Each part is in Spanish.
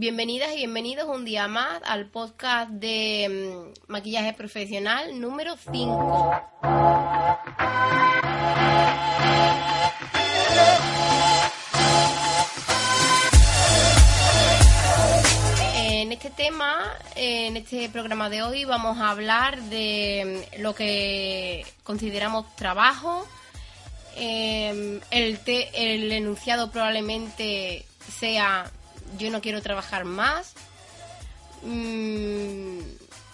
Bienvenidas y bienvenidos un día más al podcast de mm, maquillaje profesional número 5. En este tema, en este programa de hoy, vamos a hablar de mm, lo que consideramos trabajo. Eh, el, el enunciado probablemente sea yo no quiero trabajar más. Mm,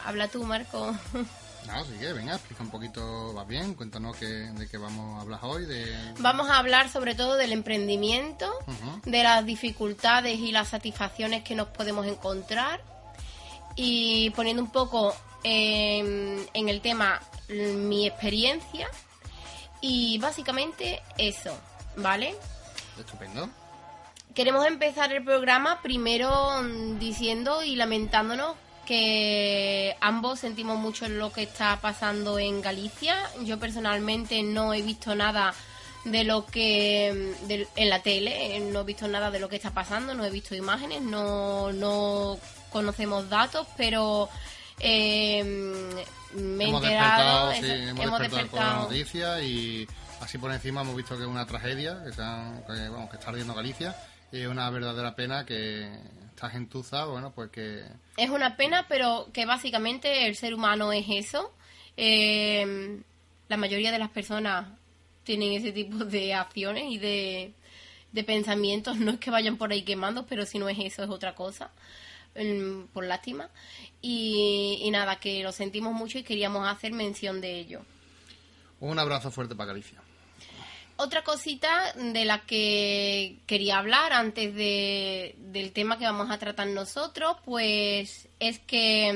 habla tú, Marco. No, sí que, venga, explica un poquito, va bien, cuéntanos qué, de qué vamos a hablar hoy, de... Vamos a hablar sobre todo del emprendimiento, de las dificultades y las satisfacciones que nos podemos encontrar y poniendo un poco en, en el tema mi experiencia y básicamente eso, ¿vale? Estupendo. Queremos empezar el programa primero mm, diciendo y lamentándonos que ambos sentimos mucho lo que está pasando en Galicia. Yo personalmente no he visto nada de lo que mm, del- en la tele, eh, no he visto nada de lo que está pasando, no he visto imágenes, no, no conocemos datos, pero eh, mm, me he hemos enterado, despertado, sí, eso, hemos, despertado con la noticia y así por encima hemos visto que es una tragedia, que, se han- que, vamos, que está ardiendo Galicia y es una verdadera pena que esta gentuza, bueno, pues que... Es una pena, pero que básicamente el ser humano es eso. Eh, la mayoría de las personas tienen ese tipo de acciones y de, de pensamientos. No es que vayan por ahí quemando, pero si no es eso, es otra cosa. Mm, Por lástima. Y, y nada, que lo sentimos mucho y queríamos hacer mención de ello. Un abrazo fuerte para Galicia. Otra cosita de la que quería hablar antes de, del tema que vamos a tratar nosotros, pues es que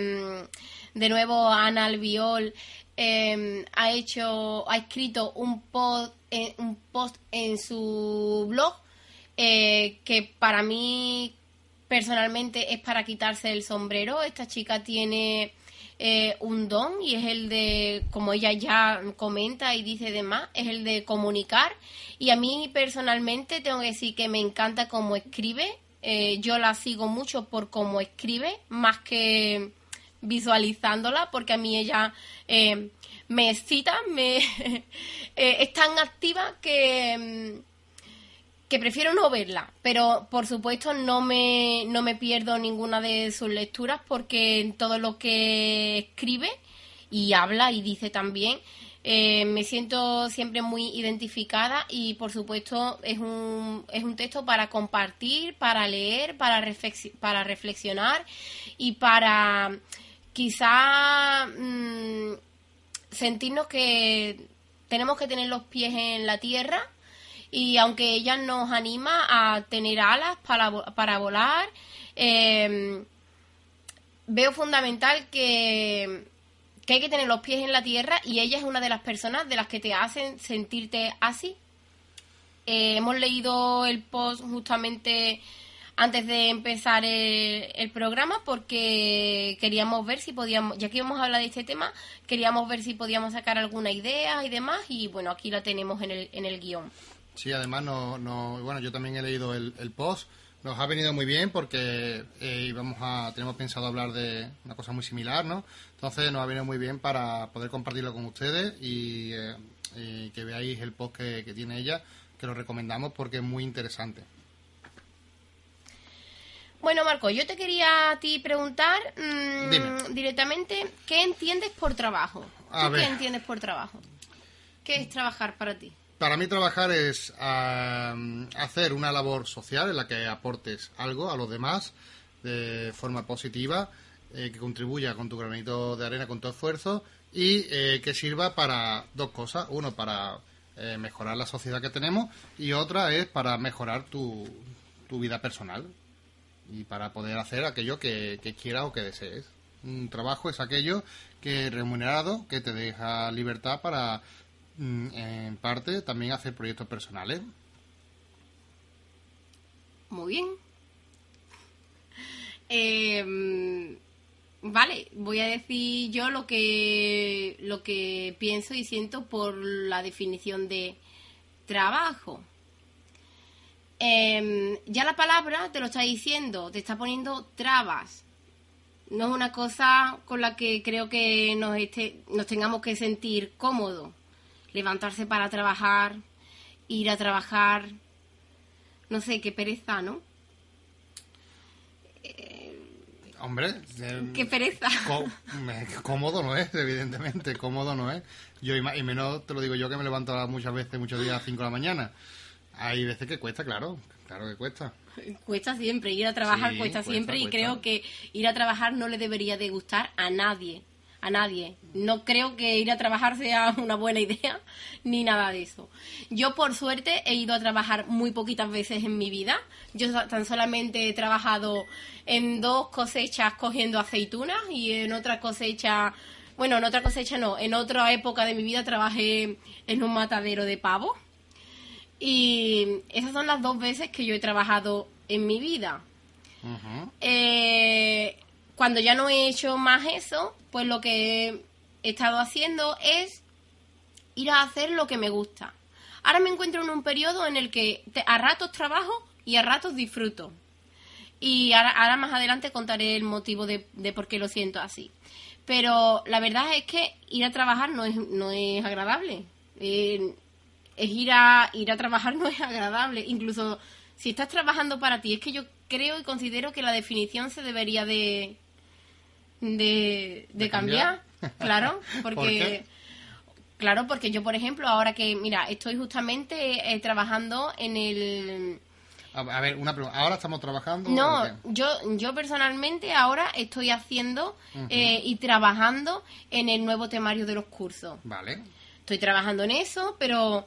mm, de nuevo Ana Albiol eh, ha hecho, ha escrito un post, eh, un post en su blog eh, que para mí personalmente es para quitarse el sombrero. Esta chica tiene eh, un don y es el de, como ella ya comenta y dice demás, es el de comunicar. Y a mí personalmente tengo que decir que me encanta cómo escribe. Eh, yo la sigo mucho por cómo escribe, más que visualizándola, porque a mí ella eh, me excita, me eh, es tan activa que... que prefiero no verla, pero por supuesto no me, no me pierdo ninguna de sus lecturas porque en todo lo que escribe y habla y dice también eh, me siento siempre muy identificada y por supuesto es un, es un texto para compartir, para leer, para, reflexi- para reflexionar y para quizá mm, sentirnos que tenemos que tener los pies en la tierra y aunque ella nos anima a tener alas para, para volar, eh, veo fundamental que, que hay que tener los pies en la tierra y ella es una de las personas de las que te hacen sentirte así. Eh, hemos leído el post justamente antes de empezar el, el programa porque queríamos ver si podíamos, ya que íbamos a hablar de este tema, queríamos ver si podíamos sacar alguna idea y demás y bueno, aquí la tenemos en el, en el guion. Sí, además, no, no, bueno, yo también he leído el, el post. Nos ha venido muy bien porque eh, íbamos a, tenemos pensado hablar de una cosa muy similar, ¿no? Entonces nos ha venido muy bien para poder compartirlo con ustedes y, eh, y que veáis el post que, que tiene ella, que lo recomendamos porque es muy interesante. Bueno, Marco, yo te quería a ti preguntar mm, directamente, ¿qué entiendes por trabajo? A ¿Tú ver. qué entiendes por trabajo? ¿Qué es trabajar para ti? Para mí trabajar es hacer una labor social en la que aportes algo a los demás de forma positiva, eh, que contribuya con tu granito de arena, con tu esfuerzo y eh, que sirva para dos cosas. Uno, para eh, mejorar la sociedad que tenemos y otra es para mejorar tu, tu vida personal y para poder hacer aquello que, que quieras o que desees. Un trabajo es aquello que remunerado, que te deja libertad para, en parte, también hacer proyectos personales. Muy bien. Eh, vale, voy a decir yo lo que lo que pienso y siento por la definición de trabajo. em, ya la palabra te lo está diciendo, te está poniendo trabas. No es una cosa con la que creo que nos, este, nos tengamos que sentir cómodos. Levantarse para trabajar, ir a trabajar, no sé, qué pereza, ¿no? Hombre, eh, Qué pereza. me- cómodo no es, evidentemente, cómodo no es. Yo y menos te lo digo yo que me levanto muchas veces, muchos días a 5 de la mañana. Hay veces que cuesta, claro, claro que cuesta. Cuesta siempre, ir a trabajar Sí, cuesta cuesta, siempre y creo que ir a trabajar no le debería de gustar a nadie, a nadie. No creo que ir a trabajar sea una buena idea ni nada de eso. Yo por suerte he ido a trabajar muy poquitas veces en mi vida. Yo tan solamente he trabajado en dos cosechas cogiendo aceitunas y en otra cosecha, bueno, en otra cosecha no, en otra época de mi vida trabajé en un matadero de pavos. Y esas son las dos veces que yo he trabajado en mi vida. Eh, cuando ya no he hecho más eso, pues lo que he estado haciendo es ir a hacer lo que me gusta. Ahora me encuentro en un periodo en el que a ratos trabajo y a ratos disfruto. Y ahora, más adelante contaré el motivo de, de por qué lo siento así. Pero la verdad es que ir a trabajar no es, no es agradable. Eh, es ir a, ir a trabajar no es agradable. Incluso si estás trabajando para ti, es que yo creo y considero que la definición se debería de, de, de ¿De cambiar. cambiar? Claro, ¿Por porque... qué? Claro, porque yo, por ejemplo, ahora que, mira, estoy justamente eh, trabajando en el... A, ver, una pregunta. ¿Ahora estamos trabajando? No, yo, yo personalmente ahora estoy haciendo eh, y trabajando en el nuevo temario de los cursos. Vale. Estoy trabajando en eso, pero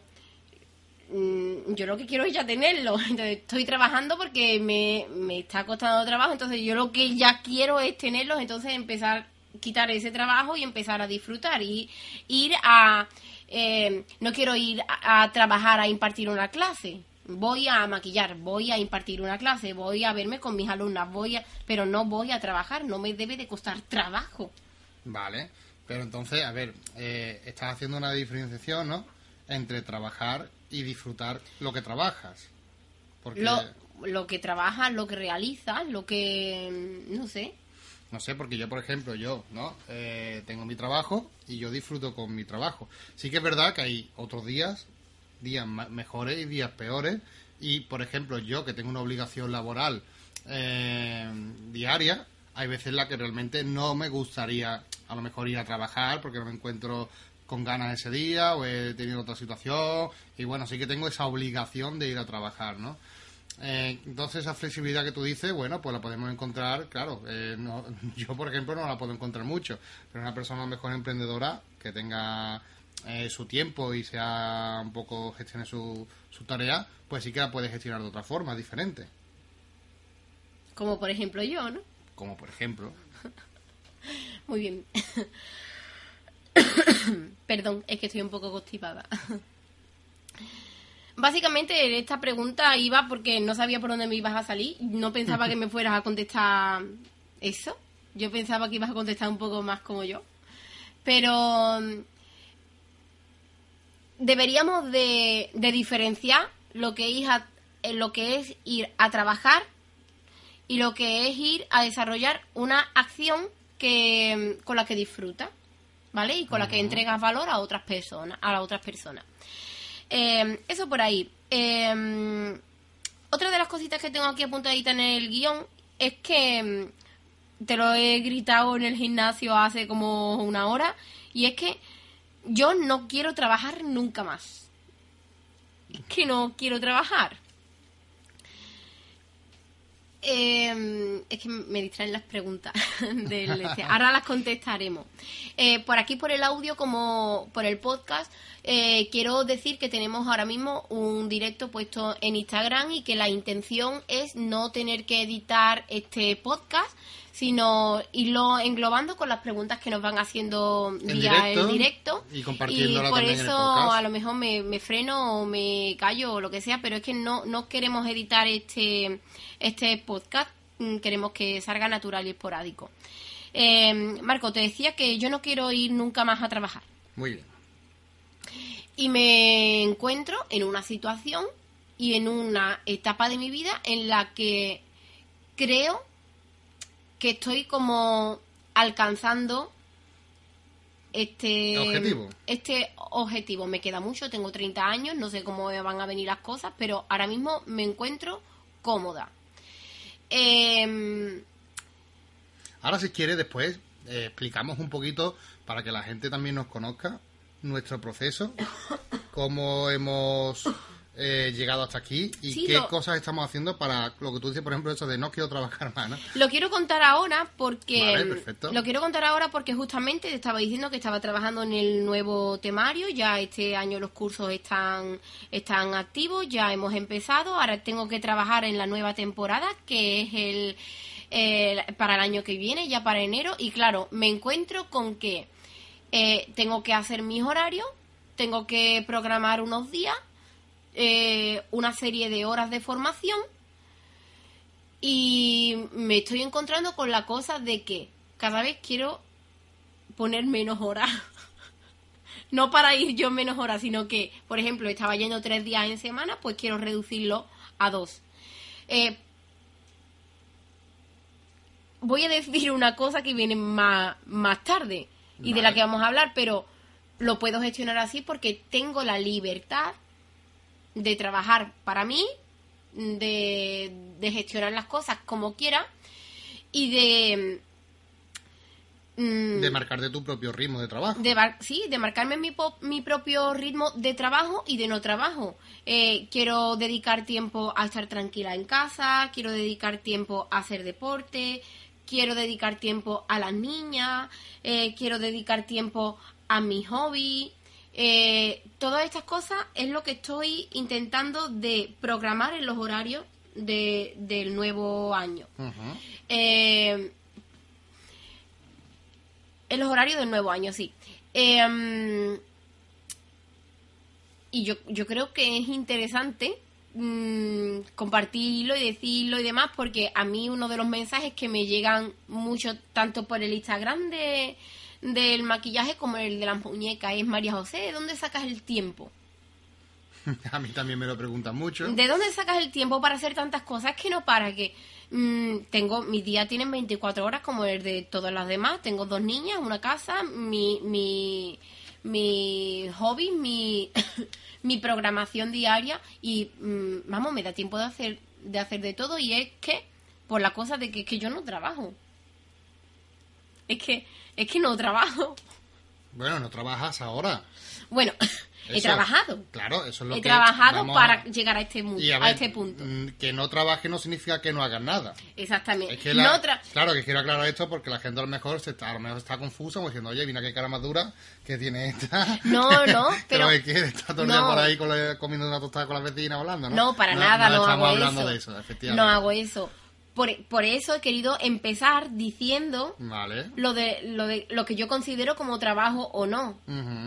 mm, yo lo que quiero es ya tenerlo. Entonces, estoy trabajando porque me, me está costando trabajo, entonces yo lo que ya quiero es tenerlos, entonces empezar quitar ese trabajo y empezar a disfrutar y ir a eh, no quiero ir a, a trabajar a impartir una clase voy a maquillar voy a impartir una clase voy a verme con mis alumnas voy a pero no voy a trabajar no me debe de costar trabajo Vale. Pero entonces, a ver, eh, estás haciendo una diferenciación, ¿no? Entre trabajar y disfrutar lo que trabajas. Porque, lo, lo que trabajas lo que realizas lo que mm, no sé no sé, porque yo, por ejemplo, yo, ¿no? Eh, tengo mi trabajo y yo disfruto con mi trabajo. Sí que es verdad que hay otros días, días mejores y días peores. Y, por ejemplo, yo que tengo una obligación laboral eh, diaria, hay veces en la que realmente no me gustaría a lo mejor ir a trabajar porque no me encuentro con ganas ese día o he tenido otra situación y bueno, sí que tengo esa obligación de ir a trabajar, ¿no? Eh, entonces esa flexibilidad que tú dices, bueno, pues la podemos encontrar, claro, eh, no- yo por ejemplo no la puedo encontrar mucho, pero una persona mejor emprendedora que tenga eh, su tiempo y sea un poco gestione su, su tarea, pues sí que la puede gestionar de otra forma, diferente. como por ejemplo yo no Como por ejemplo, Muy bien. Perdón, es que estoy un poco constipada. Básicamente esta pregunta iba porque no sabía por dónde me ibas a salir. No pensaba que me fueras a contestar eso. Yo pensaba que ibas a contestar un poco más como yo. Pero mm, deberíamos de, diferenciar lo que, es eh, lo que es ir a trabajar y lo que es ir a desarrollar una acción que con la que disfrutas, ¿vale? Y con la que entregas valor a otras personas, a las otras personas. Eh, eso por ahí. Eh, otra de las cositas que tengo aquí apuntaditas en el guion es que mm, te lo he gritado en el gimnasio hace como una hora y es que yo no quiero trabajar nunca más. Es que no quiero trabajar. Eh, es que me distraen las preguntas del este. Ahora las contestaremos. Eh, por aquí, por el audio, como por el podcast, eh, quiero decir que tenemos ahora mismo un directo puesto en Instagram y que la intención es no tener que editar este podcast, sino irlo englobando con las preguntas que nos van haciendo En vía directo el directo. y compartiéndola por también en el eso a lo mejor me, me freno o me callo o lo que sea, pero es que no, no queremos editar este, este podcast, mm, queremos que salga natural y esporádico. Eh, Marco, te decía que yo no quiero ir nunca más a trabajar muy bien. y me encuentro en una situación y en una etapa de mi vida en la que creo que estoy como alcanzando este objetivo. Este objetivo me queda mucho, tengo 30 años, no sé cómo van a venir las cosas, pero ahora mismo me encuentro cómoda. Em, ahora si quiere después eh, explicamos un poquito para que la gente también nos conozca nuestro proceso, cómo hemos eh, llegado hasta aquí y qué cosas estamos haciendo para lo que tú dices, por ejemplo, eso de no quiero trabajar más. Lo quiero contar ahora porque lo quiero contar ahora porque justamente te estaba diciendo que estaba trabajando en el nuevo temario, ya este año los cursos están están activos, ya hemos empezado, ahora tengo que trabajar en la nueva temporada que es el, el para el año que viene, ya para enero. Y claro, me encuentro con que eh, tengo que hacer mis horarios, tengo que programar unos días eh, una serie de horas de formación y me estoy encontrando con la cosa de que cada vez quiero poner menos horas. no para ir yo menos horas, sino que, por ejemplo, estaba yendo tres días en semana, pues quiero reducirlo a dos. Eh, voy a decir una cosa que viene más, más tarde y de la que vamos a hablar, pero lo puedo gestionar así porque tengo la libertad de trabajar para mí, de, gestionar las cosas como quiera y de... Mm, de marcarte tu propio ritmo de trabajo. De, sí, de marcarme mi, mi propio ritmo de trabajo y de no trabajo. Eh, quiero dedicar tiempo a estar tranquila en casa, quiero dedicar tiempo a hacer deporte, quiero dedicar tiempo a las niñas, eh, quiero dedicar tiempo a mi hobby, eh, todas estas cosas es lo que estoy intentando de programar en los horarios de, del nuevo año. Eh, en los horarios del nuevo año, sí. Em, y yo, yo creo que es interesante mm, compartirlo y decirlo y demás, porque a mí uno de los mensajes que me llegan mucho, tanto por el Instagram de, del maquillaje como el de las muñecas es María José, ¿de dónde sacas el tiempo? A mí también me lo preguntan mucho. ¿De dónde sacas el tiempo para hacer tantas cosas? Que no para que mm, tengo mis días tienen 24 horas como el de todas las demás. Tengo dos niñas, una casa, mi mi mi hobby, mi mi programación diaria y mm, vamos, me da tiempo de hacer de hacer de todo y es que por la cosa de que, que yo no trabajo. Es que es que no trabajo. Bueno, no trabajas ahora. Bueno, he trabajado. Claro, eso es lo he que... He trabajado para llegar a este, a, este punto. Mm, que no trabaje no significa que no hagas nada. Exactamente. Claro, que quiero aclarar esto porque la gente a lo mejor, se está, a lo mejor está confusa o diciendo, oye, mira qué cara más dura que tiene esta. No, no, pero... que está todo el día por ahí comiendo una tostada con la vecina hablando, ¿no? No, para nada, no, estamos hago hablando eso. de eso, efectivamente. No hago eso. Por, por, eso he querido empezar diciendo lo, de, lo de lo que yo considero como trabajo o no.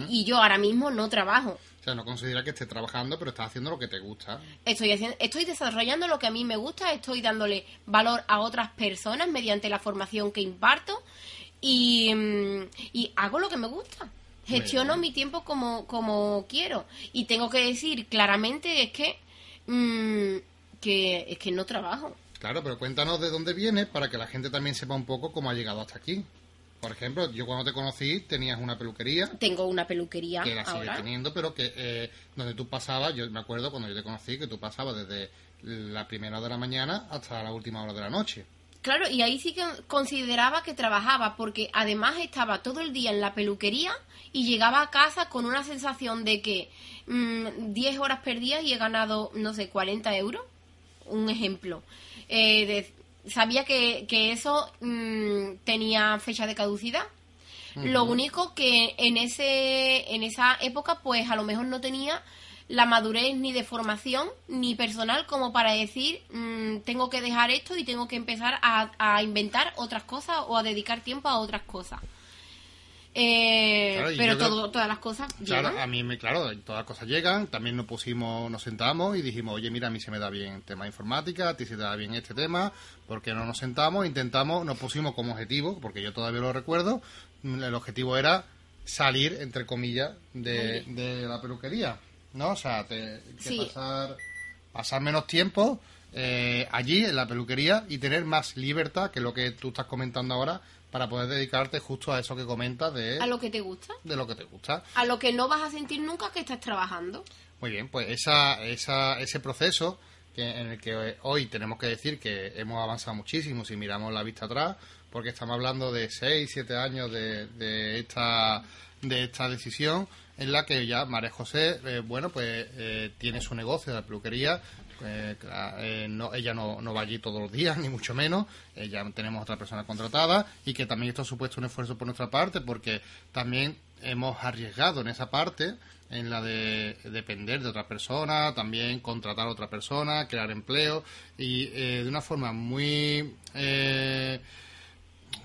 Y yo ahora mismo no trabajo. O sea, no considera que estés trabajando, pero estás haciendo lo que te gusta. Estoy, haciendo, estoy desarrollando lo que a mí me gusta, estoy dándole valor a otras personas mediante la formación que imparto y, mm, y hago lo que me gusta. Gestiono mi tiempo como, como quiero. Y tengo que decir claramente es que, mm, que, es que no trabajo. Claro, pero cuéntanos de dónde vienes para que la gente también sepa un poco cómo ha llegado hasta aquí. Por ejemplo, yo cuando te conocí tenías una peluquería. Tengo una peluquería. Que la sigues teniendo, pero que eh, donde tú pasabas, yo me acuerdo cuando yo te conocí, que tú pasabas desde la primera hora de la mañana hasta la última hora de la noche. Claro, y ahí sí que consideraba que trabajaba, porque además estaba todo el día en la peluquería y llegaba a casa con una sensación de que 10 mm, horas perdidas y he ganado, no sé, 40 euros. Un ejemplo. Eh, sabía que, que eso mm, tenía fecha de caducidad. Lo único que en, ese, en esa época, pues a lo mejor no tenía la madurez ni de formación ni personal como para decir mm, tengo que dejar esto y tengo que empezar a, a inventar otras cosas o a dedicar tiempo a otras cosas. Eh, pero todas las cosas claro, a mí me, claro, todas las cosas llegan. También nos pusimos, nos sentamos y dijimos, oye, mira, a mí se me da bien el tema informática, a ti se te da bien este tema, porque no nos sentamos, intentamos, nos pusimos como objetivo, porque yo todavía lo recuerdo, el objetivo era salir, entre comillas, de, la peluquería, ¿no? O sea, te, que pasar pasar menos tiempo eh, allí en la peluquería y tener más libertad que lo que tú estás comentando ahora para poder dedicarte justo a eso que comentas de a lo que te gusta. de lo que te gusta. A lo que no vas a sentir nunca que estás trabajando. Muy bien pues esa, esa ese proceso que, en el que hoy tenemos que decir que hemos avanzado muchísimo si miramos la vista atrás porque estamos hablando de 6, 7 años de, de esta de esta decisión en la que ya María José, eh, bueno, pues eh, tiene su negocio de peluquería, eh, eh, no, ella no, no, va allí todos los días, ni mucho menos. ya tenemos otra persona contratada y que también esto ha supuesto un esfuerzo por nuestra parte porque también hemos arriesgado en esa parte, en la de depender de otra persona, también contratar a otra persona, crear empleo y eh, de una forma muy...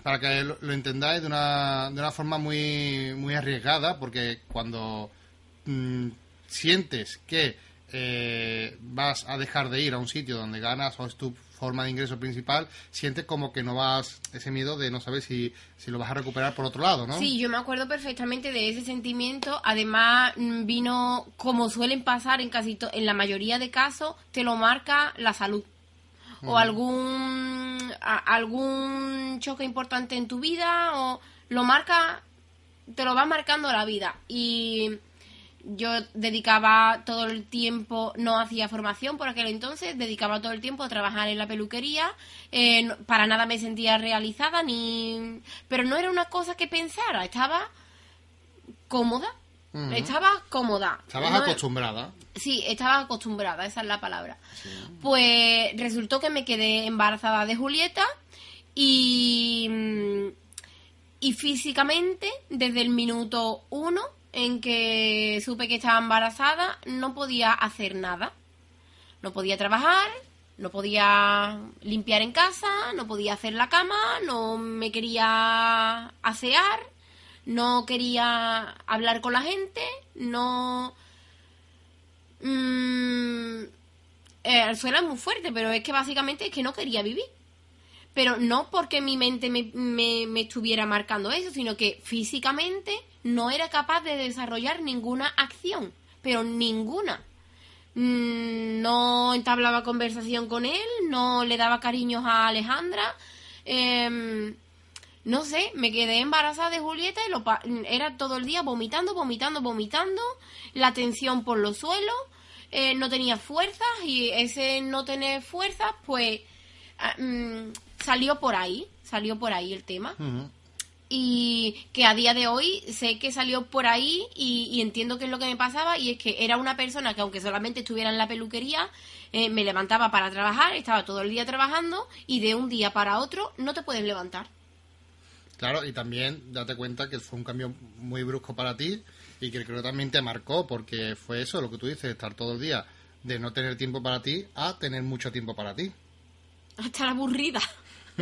para que lo, entendáis de una, de una forma muy, muy arriesgada porque cuando mm, sientes que eh, vas a dejar de ir a un sitio donde ganas o es tu forma de ingreso principal, sientes como que no vas, ese miedo de no saber si, si lo vas a recuperar por otro lado, ¿no? Sí, yo me acuerdo perfectamente de ese sentimiento. Además, mm, vino, como suelen pasar en casi en la mayoría de casos, te lo marca la salud. O algún, algún choque importante en tu vida, o lo marca, te lo va marcando la vida. Y yo dedicaba todo el tiempo, no hacía formación por aquel entonces, dedicaba todo el tiempo a trabajar en la peluquería, eh, para nada me sentía realizada, ni pero no era una cosa que pensara, estaba cómoda, estaba cómoda. Estabas acostumbrada. Sí, estaba acostumbrada, esa es la palabra. Pues resultó que me quedé embarazada de Julieta y, y físicamente, desde el minuto uno, en que supe que estaba embarazada, no podía hacer nada. No podía trabajar, no podía limpiar en casa, no podía hacer la cama, no me quería asear, no quería hablar con la gente, no... Mm, eh, suena muy fuerte, pero es que básicamente es que no quería vivir. Pero no porque mi mente me, me estuviera marcando eso, sino que físicamente no era capaz de desarrollar ninguna acción, pero ninguna. Mm, no entablaba conversación con él, no le daba cariños a Alejandra. Em, no sé, me quedé embarazada de Julieta y lo era todo el día vomitando, vomitando, vomitando, la tensión por los suelos, eh, no tenía fuerzas y ese no tener fuerzas, pues ah, mm, salió por ahí, salió por ahí el tema y que a día de hoy sé que salió por ahí y, entiendo qué es lo que me pasaba y es que era una persona que aunque solamente estuviera en la peluquería, eh, me levantaba para trabajar, estaba todo el día trabajando y de un día para otro no te puedes levantar. Claro, y también date cuenta que fue un cambio muy brusco para ti y que creo que también te marcó porque fue eso, lo que tú dices, estar todo el día de no tener tiempo para ti a tener mucho tiempo para ti. A estar aburrida.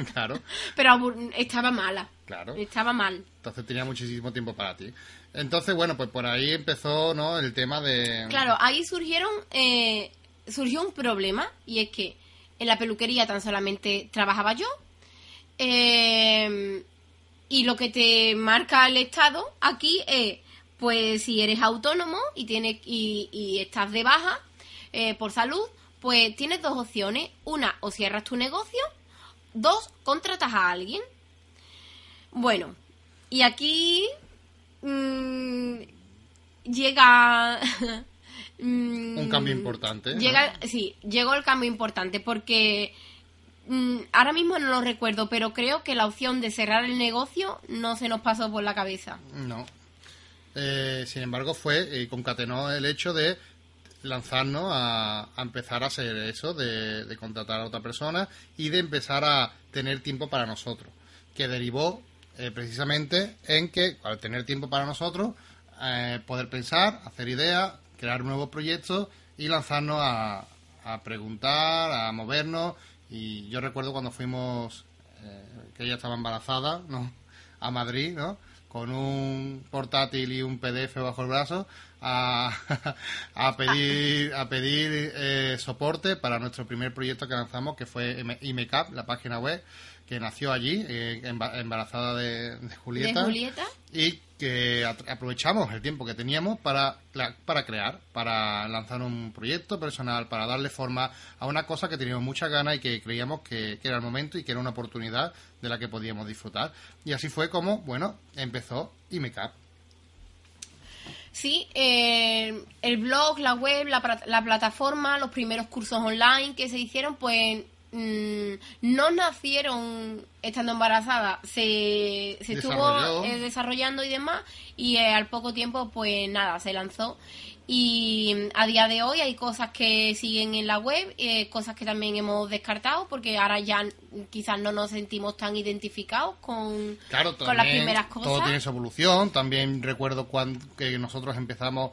claro. Pero estaba mala. Claro. Estaba mal. Entonces tenía muchísimo tiempo para ti. Entonces, bueno, pues por ahí empezó, ¿no? El tema de... Claro, ahí surgieron... Eh, surgió un problema y es que en la peluquería tan solamente trabajaba yo. Eh, y lo que te marca el Estado aquí es, pues si eres autónomo y, tienes, y, estás de baja eh, por salud, pues tienes dos opciones. Una, o cierras tu negocio Dos, contratas a alguien. Bueno, y aquí mm, llega... Mm, Un cambio importante. Llega, Sí, llegó el cambio importante porque mm, ahora mismo no lo recuerdo, pero creo que la opción de cerrar el negocio no se nos pasó por la cabeza. No. Eh, sin embargo, fue y concatenó el hecho de lanzarnos a, empezar a hacer eso, de, contratar a otra persona y de empezar a tener tiempo para nosotros, que derivó eh, precisamente en que al tener tiempo para nosotros, eh, poder pensar, hacer ideas, crear nuevos proyectos y lanzarnos a, a preguntar, a movernos. Y yo recuerdo cuando fuimos, eh, que ella estaba embarazada, ¿no? A Madrid, ¿no? Con un portátil y un PDF bajo el brazo, a, a pedir, a pedir eh, soporte para nuestro primer proyecto que lanzamos, que fue IMECAP, la página web, que nació allí, eh, embarazada de, Julieta. ¿De Julieta? Y que aprovechamos el tiempo que teníamos para, para crear, para lanzar un proyecto personal, para darle forma a una cosa que teníamos muchas ganas y que creíamos que, era el momento y que era una oportunidad de la que podíamos disfrutar. Y así fue como, bueno, empezó IMECAP. Sí, eh, el blog, la web, la, la plataforma, los primeros cursos online que se hicieron, pues Mm, no nacieron estando embarazada, se, se estuvo eh, desarrollando y demás, y eh, al poco tiempo, pues nada, se lanzó. Y a día de hoy hay cosas que siguen en la web, eh, cosas que también hemos descartado, porque ahora ya quizás no nos sentimos tan identificados con, con las primeras cosas. Todo tiene su evolución. También recuerdo cuando que nosotros empezamos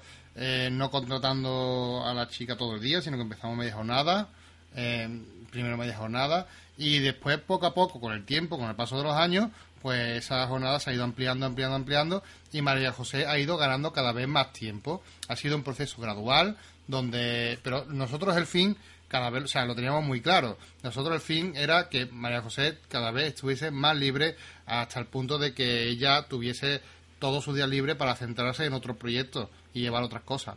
no contratando a la chica todo el día, sino que empezamos media jornada. Eh, primero media jornada y después poco a poco, con el tiempo, con el paso de los años, pues esa jornada se ha ido ampliando, ampliando, ampliando y María José ha ido ganando cada vez más tiempo. Ha sido un proceso gradual donde, pero nosotros el fin cada vez, o sea, lo teníamos muy claro. Nosotros el fin era que María José cada vez estuviese más libre hasta el punto de que ella tuviese todo su día libre para centrarse en otros proyectos y llevar otras cosas.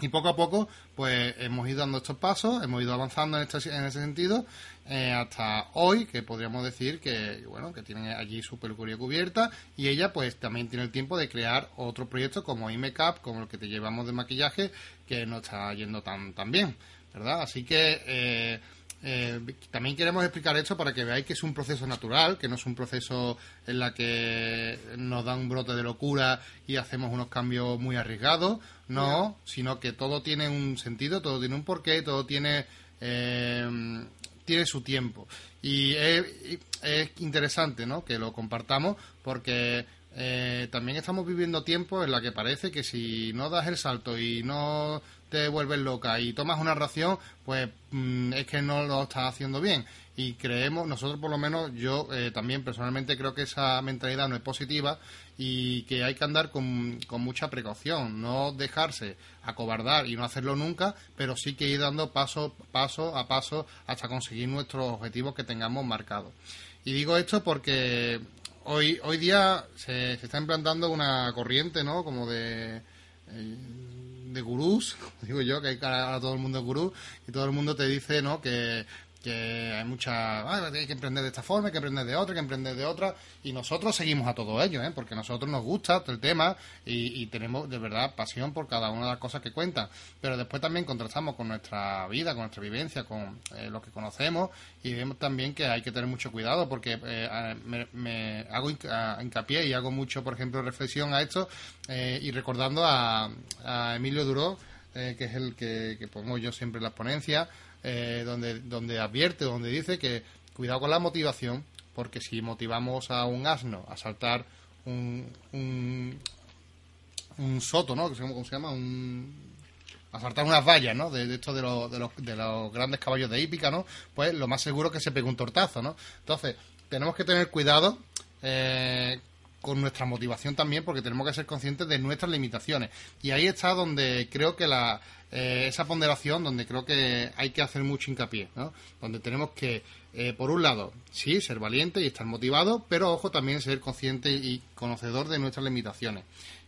Y poco a poco, pues hemos ido dando estos pasos, hemos ido avanzando en, este, en ese sentido, eh, hasta hoy, que podríamos decir que, bueno, que tiene allí su peluquería cubierta, y ella, pues también tiene el tiempo de crear otro proyecto como iMakeup, como el que te llevamos de maquillaje, que no está yendo tan, tan bien, ¿verdad? Así que, eh, eh, también queremos explicar esto para que veáis que es un proceso natural, que no es un proceso en la que nos da un brote de locura y hacemos unos cambios muy arriesgados, no, sino que todo tiene un sentido, todo tiene un porqué, todo tiene eh, tiene su tiempo y es, interesante, ¿no? Que lo compartamos porque eh, también estamos viviendo tiempos en la que parece que si no das el salto y no te vuelves loca y tomas una ración, pues mm, es que no lo estás haciendo bien. Y creemos, nosotros por lo menos, yo eh, también personalmente creo que esa mentalidad no es positiva y que hay que andar con, con mucha precaución, no dejarse acobardar y no hacerlo nunca, pero sí que ir dando paso, paso a paso hasta conseguir nuestros objetivos que tengamos marcados. Y digo esto porque hoy, hoy día se, está implantando una corriente, ¿no? Como de... Eh, de gurús, digo yo, que hay a todo el mundo gurú, y todo el mundo te dice, ¿no? Que, que hay mucha, ah, hay que emprender de esta forma, hay que emprender de otra, hay que emprender de otra, y nosotros seguimos a todo ello, ¿eh? porque a nosotros nos gusta el tema y, tenemos de verdad pasión por cada una de las cosas que cuentan, pero después también contrastamos con nuestra vida, con nuestra vivencia, con eh, lo que conocemos, y vemos también que hay que tener mucho cuidado, porque eh, me, hago hincapié y hago mucho, por ejemplo, reflexión a esto, eh, y recordando a, Emilio Duró, que es el que, que pongo yo siempre en las ponencias, eh, donde, donde advierte, donde dice que cuidado con la motivación, porque si motivamos a un asno a saltar un, un, soto, ¿no? ¿Cómo se llama? Un, a saltar unas vallas, ¿no? De, esto de, de, los, de los grandes caballos de hípica, ¿no? Pues lo más seguro es que se pegue un tortazo, ¿no? Entonces, tenemos que tener cuidado eh, con nuestra motivación también, porque tenemos que ser conscientes de nuestras limitaciones. Y ahí está donde creo que la, eh, esa ponderación donde creo que hay que hacer mucho hincapié, ¿no? Donde tenemos que, eh, por un lado, sí, ser valiente y estar motivado, pero ojo también ser consciente y conocedor de nuestras limitaciones.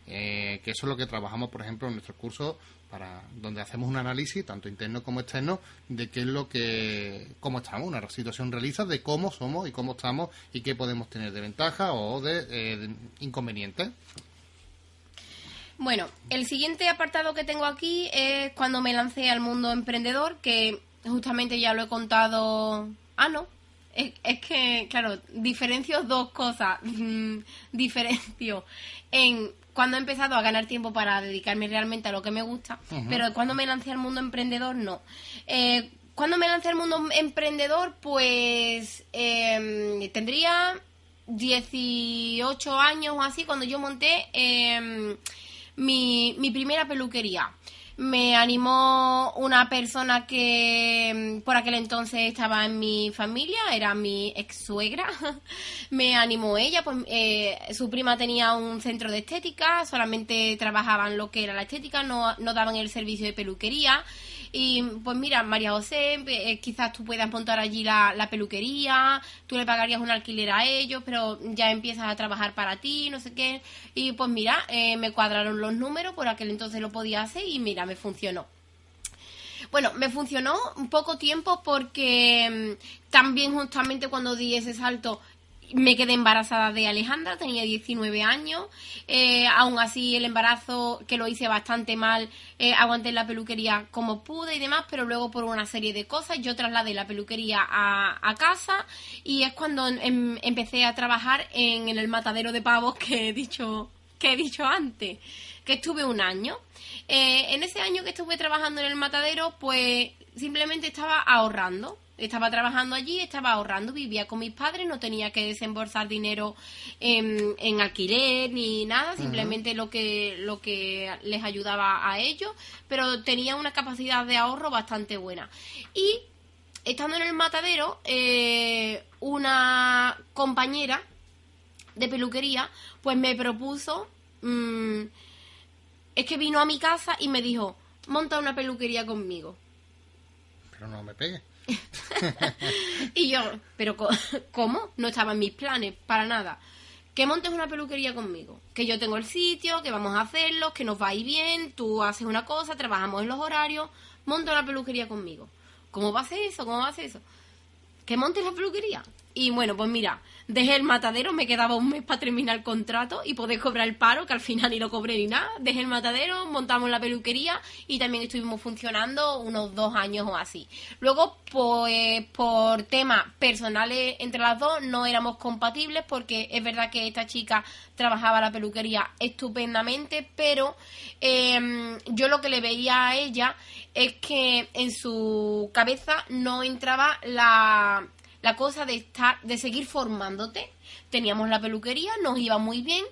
Eh, que eso es lo que trabajamos, por ejemplo, en nuestros cursos, para donde hacemos un análisis, tanto interno como externo, de qué es lo que, cómo estamos, una situación realiza de cómo somos y cómo estamos y qué podemos tener de ventaja o de, de inconvenientes. Bueno, el siguiente apartado que tengo aquí es cuando me lancé al mundo emprendedor, que justamente ya lo he contado. Ah, no. Es, que, claro, diferencio dos cosas. Mm, diferencio en cuando he empezado a ganar tiempo para dedicarme realmente a lo que me gusta, pero cuando me lancé al mundo emprendedor, no. Eh, cuando me lancé al mundo emprendedor, pues em, tendría 18 años o así, cuando yo monté em, mi, mi primera peluquería. Me animó una persona que mm, por aquel entonces estaba en mi familia, era mi ex suegra. me animó ella, pues eh, su prima tenía un centro de estética, solamente trabajaban lo que era la estética, no, no daban el servicio de peluquería. Y pues mira, María José, eh, quizás tú puedas montar allí la, la, peluquería, tú le pagarías un alquiler a ellos, pero ya empiezas a trabajar para ti, no sé qué. Y pues mira, eh, me cuadraron los números, por aquel entonces lo podía hacer y mira, me funcionó. Bueno, me funcionó un poco tiempo porque mm, también justamente cuando di ese salto me quedé embarazada de Alejandra, tenía 19 años. Eh, aún así, el embarazo, que lo hice bastante mal, eh, aguanté la peluquería como pude y demás, pero luego por una serie de cosas yo trasladé la peluquería a, casa y es cuando em, empecé a trabajar en, en, el matadero de pavos que he dicho, que he dicho antes, que estuve un año. Eh, en ese año que estuve trabajando en el matadero, pues simplemente estaba ahorrando. Estaba trabajando allí, estaba ahorrando, vivía con mis padres, no tenía que desembolsar dinero en, alquiler ni nada, simplemente lo que lo que les ayudaba a ellos, pero tenía una capacidad de ahorro bastante buena. Y estando en el matadero, eh, una compañera de peluquería, pues me propuso mm, es que vino a mi casa y me dijo, monta una peluquería conmigo. Pero no me pegue. y yo, pero ¿cómo? No estaba en mis planes, para nada. Que montes una peluquería conmigo. Que yo tengo el sitio, que vamos a hacerlo, que nos va bien, tú haces una cosa, trabajamos en los horarios, monta una peluquería conmigo. ¿Cómo va a hacer eso? ¿Cómo va a hacer eso? Que montes la peluquería. Y bueno, pues mira, dejé el matadero, me quedaba un mes para terminar el contrato y poder cobrar el paro, que al final ni lo cobré ni nada. Dejé el matadero, montamos la peluquería y también estuvimos funcionando unos dos años o así. Luego, pues por temas personales entre las dos, no éramos compatibles porque es verdad que esta chica trabajaba la peluquería estupendamente, pero em, yo lo que le veía a ella es que en su cabeza no entraba la la cosa de estar, de seguir formándote. Teníamos la peluquería, nos iba muy bien,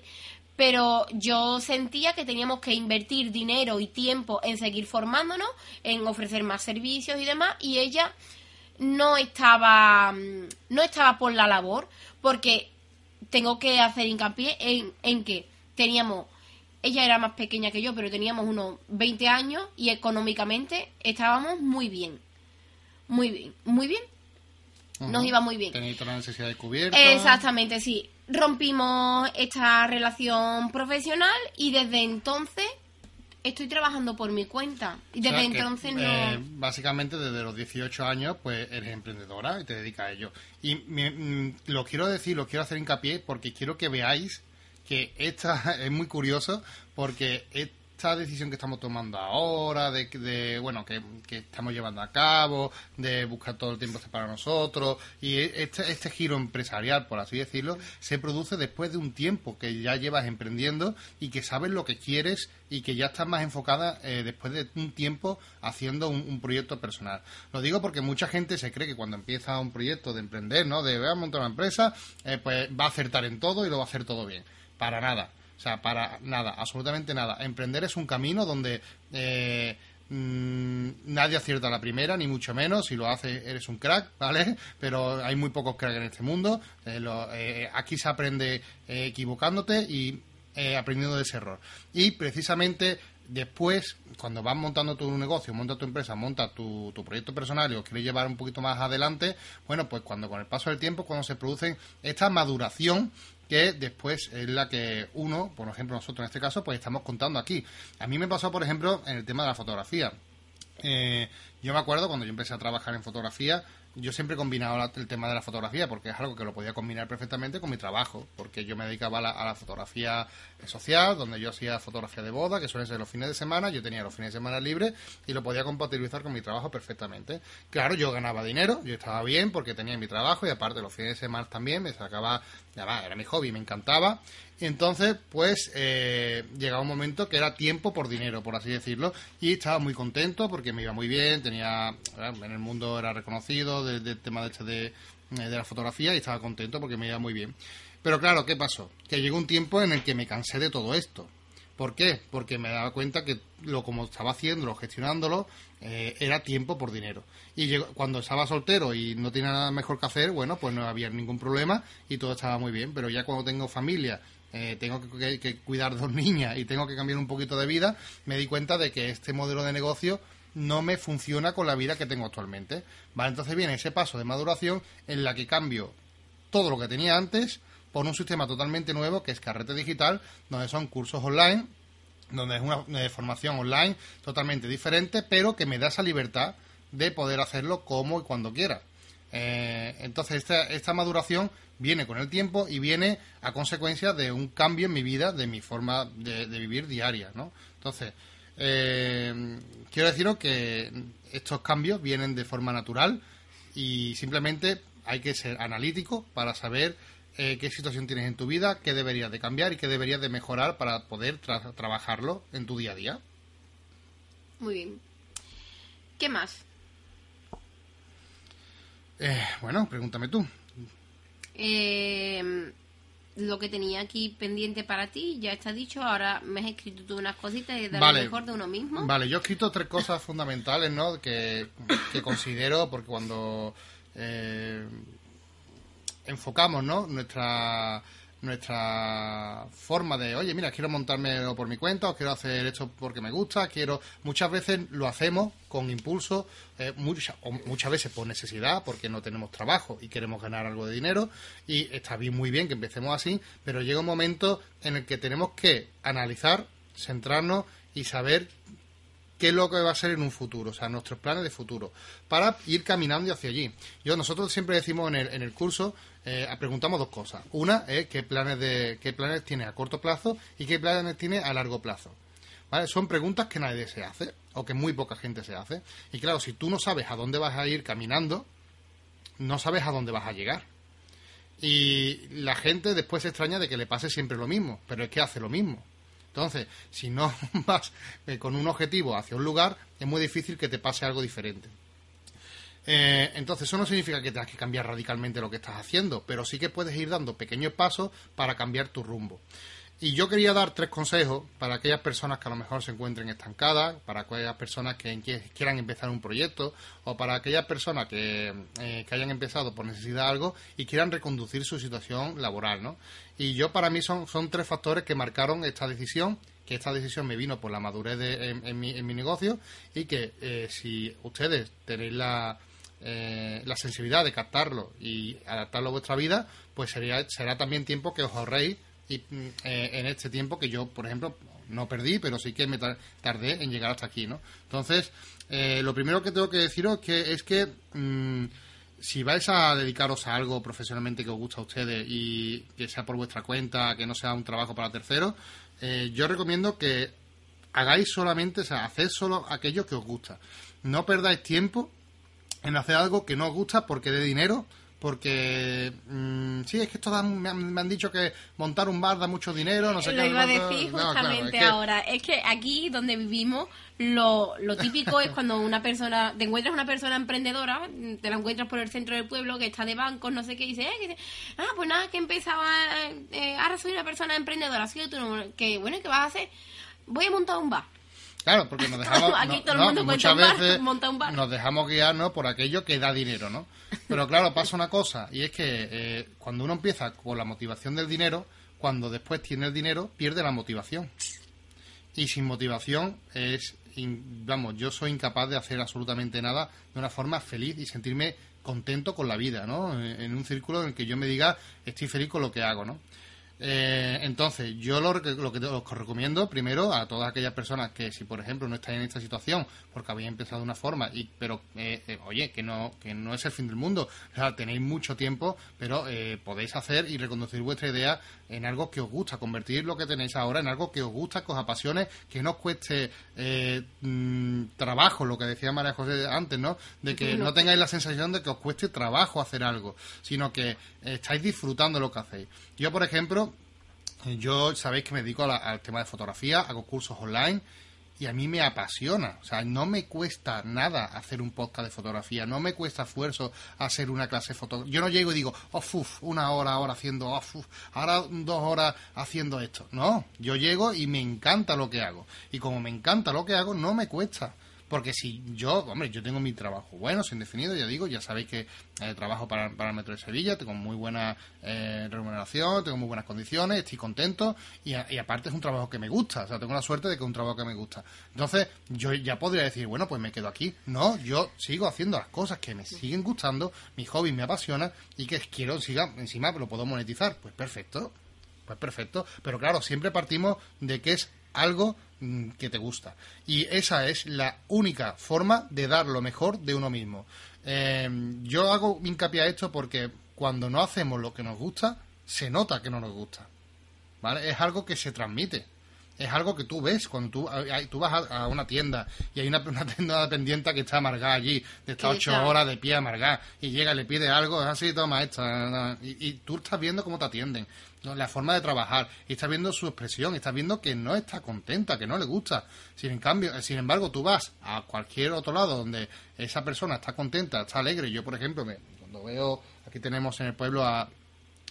pero yo sentía que teníamos que invertir dinero y tiempo en seguir formándonos, en ofrecer más servicios y demás, y ella no estaba, no estaba por la labor, porque tengo que hacer hincapié en, en que teníamos, ella era más pequeña que yo, pero teníamos unos 20 años y económicamente estábamos muy bien, muy bien, muy bien nos iba muy bien. Tenéis toda la necesidad de cubierta. Exactamente, sí. Rompimos esta relación profesional y desde entonces estoy trabajando por mi cuenta. Y desde entonces no... Eh, básicamente desde los 18 años pues eres emprendedora y te dedicas a ello. Y mm, lo quiero decir, lo quiero hacer hincapié porque quiero que veáis que esta es muy curioso porque esta decisión que estamos tomando ahora, de, de bueno, que, estamos llevando a cabo, de buscar todo el tiempo para nosotros, y este, este giro empresarial, por así decirlo, se produce después de un tiempo que ya llevas emprendiendo y que sabes lo que quieres y que ya estás más enfocada eh, después de un tiempo haciendo un, proyecto personal. Lo digo porque mucha gente se cree que cuando empieza un proyecto de emprender, ¿no? De voy a montar una empresa, eh, pues va a acertar en todo y lo va a hacer todo bien. Para nada o sea, para nada, absolutamente nada. Emprender es un camino donde eh, mm, nadie acierta la primera, ni mucho menos. Si lo hace, eres un crack, ¿vale? Pero hay muy pocos cracks en este mundo. Eh, eh, aquí se aprende equivocándote y aprendiendo de ese error. Y precisamente después, cuando vas montando tu negocio, monta tu empresa, monta tu, tu, proyecto personal y os quieres llevar un poquito más adelante, bueno, pues cuando con el paso del tiempo, cuando se producen esta maduración que después es la que uno, por ejemplo nosotros en este caso, pues estamos contando aquí. A mí me pasó, por ejemplo, en el tema de la fotografía. Eh, yo me acuerdo cuando yo empecé a trabajar en fotografía, yo siempre he combinado el tema de la fotografía porque es algo que lo podía combinar perfectamente con mi trabajo, porque yo me dedicaba a la, a la, fotografía social, donde yo hacía fotografía de boda, que suelen ser los fines de semana, yo tenía los fines de semana libres y lo podía compatibilizar con mi trabajo perfectamente. Claro, yo ganaba dinero, yo estaba bien porque tenía mi trabajo y aparte los fines de semana también me sacaba, va, era mi hobby, me encantaba entonces, pues, eh, llegaba un momento que era tiempo por dinero, por así decirlo, y estaba muy contento porque me iba muy bien, tenía, en el mundo era reconocido del tema de, este de, de la fotografía y estaba contento porque me iba muy bien. Pero claro, ¿qué pasó? Que llegó un tiempo en el que me cansé de todo esto. ¿Por qué? Porque me daba cuenta que lo como estaba haciéndolo, gestionándolo, eh, era tiempo por dinero. Y cuando estaba soltero y no tenía nada mejor que hacer, bueno, pues no había ningún problema y todo estaba muy bien. Pero ya cuando tengo familia eh, tengo que, cuidar dos niñas y tengo que cambiar un poquito de vida, me di cuenta de que este modelo de negocio no me funciona con la vida que tengo actualmente. ¿Vale? Entonces viene ese paso de maduración en la que cambio todo lo que tenía antes por un sistema totalmente nuevo que es Carrete Digital, donde son cursos online, donde es una eh, formación online totalmente diferente, pero que me da esa libertad de poder hacerlo como y cuando quiera. Eh, entonces esta, esta maduración viene con el tiempo y viene a consecuencia de un cambio en mi vida, de mi forma de, vivir diaria, ¿no? Entonces, eh, quiero deciros que estos cambios vienen de forma natural y simplemente hay que ser analítico para saber eh, qué situación tienes en tu vida, qué deberías de cambiar y qué deberías de mejorar para poder trabajarlo en tu día a día. Muy bien. ¿Qué más? Eh, bueno, pregúntame tú. Eh, lo que tenía aquí pendiente para ti ya está dicho. Ahora me has escrito tú unas cositas y de lo mejor de uno mismo. Vale, yo he escrito tres cosas fundamentales, ¿no? Que, considero, porque cuando eh, enfocamos, ¿no? Nuestra nuestra forma de, oye, mira, quiero montarme por mi cuenta, o quiero hacer esto porque me gusta, quiero... Muchas veces lo hacemos con impulso, eh, o muchas veces por necesidad, porque no tenemos trabajo y queremos ganar algo de dinero, y está bien, muy bien que empecemos así, pero llega un momento en el que tenemos que analizar, centrarnos y saber qué es lo que va a ser en un futuro, o sea, nuestros planes de futuro, para ir caminando hacia allí. Yo, nosotros siempre decimos en el, en el curso, eh, preguntamos dos cosas. Una es qué planes, de, qué planes tiene a corto plazo y qué planes tiene a largo plazo. ¿Vale? Son preguntas que nadie se hace o que muy poca gente se hace. Y claro, si tú no sabes a dónde vas a ir caminando, no sabes a dónde vas a llegar. Y la gente después se extraña de que le pase siempre lo mismo, pero es que hace lo mismo. Entonces, si no vas eh, con un objetivo hacia un lugar, es muy difícil que te pase algo diferente. Eh, entonces, eso no significa que tengas que cambiar radicalmente lo que estás haciendo, pero sí que puedes ir dando pequeños pasos para cambiar tu rumbo. Y yo quería dar tres consejos para aquellas personas que a lo mejor se encuentren estancadas, para aquellas personas que quieran empezar un proyecto o para aquellas personas que, eh, que hayan empezado por necesidad algo y quieran reconducir su situación laboral, ¿no? Y yo para mí son, son tres factores que marcaron esta decisión que esta decisión me vino por la madurez de, en, mi, en, mi, negocio y que eh, si ustedes tenéis la, eh, la sensibilidad de captarlo y adaptarlo a vuestra vida, pues sería, será también tiempo que os ahorréis y, mm, eh, en este tiempo que yo, por ejemplo, no perdí, pero sí que me tardé en llegar hasta aquí, ¿no? Entonces, eh, lo primero que tengo que deciros que es que mm, si vais a dedicaros a algo profesionalmente que os gusta a ustedes y que sea por vuestra cuenta, que no sea un trabajo para terceros, eh, yo recomiendo que hagáis solamente, o sea, haced solo aquello que os gusta. No perdáis tiempo en hacer algo que no os gusta porque de dinero porque mm, sí, es que esto me, han, dicho que montar un bar da mucho dinero, no sé Lo iba a decir justamente ahora. Es que aquí donde vivimos, lo, lo típico es cuando una persona, te encuentras una persona emprendedora, te la encuentras por el centro del pueblo que está de bancos, no sé qué, y dice, eh, ah, pues nada, que empezaba, eh, ahora soy una persona emprendedora, así que tú, que bueno, ¿qué vas a hacer? Voy a montar un bar. Claro, porque nos dejamos, muchas veces nos dejamos guiar por aquello que da dinero, ¿no? Pero claro, pasa una cosa, y es que eh, cuando uno empieza con la motivación del dinero, cuando después tiene el dinero, pierde la motivación. Y sin motivación es, vamos, yo soy incapaz de hacer absolutamente nada de una forma feliz y sentirme contento con la vida, ¿no? En un círculo en el que yo me diga estoy feliz con lo que hago, ¿no? Eh, entonces, yo lo, lo que os recomiendo primero a todas aquellas personas que si, por ejemplo, no estáis en esta situación porque habéis empezado de una forma, y pero, eh, eh, oye, que no, que no es el fin del mundo, o sea, tenéis mucho tiempo, pero podéis hacer y reconducir vuestra idea en algo que os gusta, convertir lo que tenéis ahora en algo que os gusta, que os apasione, que no os cueste mm, trabajo, lo que decía María José antes, ¿no? De que no tengáis la sensación de que os cueste trabajo hacer algo, sino que estáis disfrutando lo que hacéis. Yo, por ejemplo, yo sabéis que me dedico al tema de fotografía, hago cursos online y a mí me apasiona. O sea, no me cuesta nada hacer un podcast de fotografía, no me cuesta esfuerzo hacer una clase de fotografía. Yo no llego y digo, oh, uf, una hora ahora haciendo, oh, uf, ahora dos horas haciendo esto. No, yo llego y me encanta lo que hago. Y como me encanta lo que hago, no me cuesta. Porque si yo, hombre, yo tengo mi trabajo bueno, sin definido, ya digo, ya sabéis que eh, trabajo para, para, el Metro de Sevilla, tengo muy buena eh, remuneración, tengo muy buenas condiciones, estoy contento y, y, aparte es un trabajo que me gusta, o sea, tengo la suerte de que es un trabajo que me gusta. Entonces, yo ya podría decir, bueno, pues me quedo aquí. No, yo sigo haciendo las cosas que me siguen gustando, mi hobby me apasiona y que quiero, siga, encima lo puedo monetizar. Pues perfecto, pues perfecto. Pero claro, siempre partimos de que es algo que te gusta. Y esa es la única forma de dar lo mejor de uno mismo. Eh, yo hago hincapié a esto porque cuando no hacemos lo que nos gusta, se nota que no nos gusta. ¿Vale? Es algo que se transmite. Es algo que tú ves cuando tú, tú vas a, una tienda y hay una, una tienda dependiente que está amargada allí, de estas ocho horas de pie amargada, y llega y le pide algo, es así, toma esta, y, y tú estás viendo cómo te atienden la forma de trabajar, y estás viendo su expresión, y estás viendo que no está contenta, que no le gusta. Sin, en cambio, sin embargo, tú vas a cualquier otro lado donde esa persona está contenta, está alegre. Yo, por ejemplo, me, cuando veo, aquí tenemos en el pueblo a,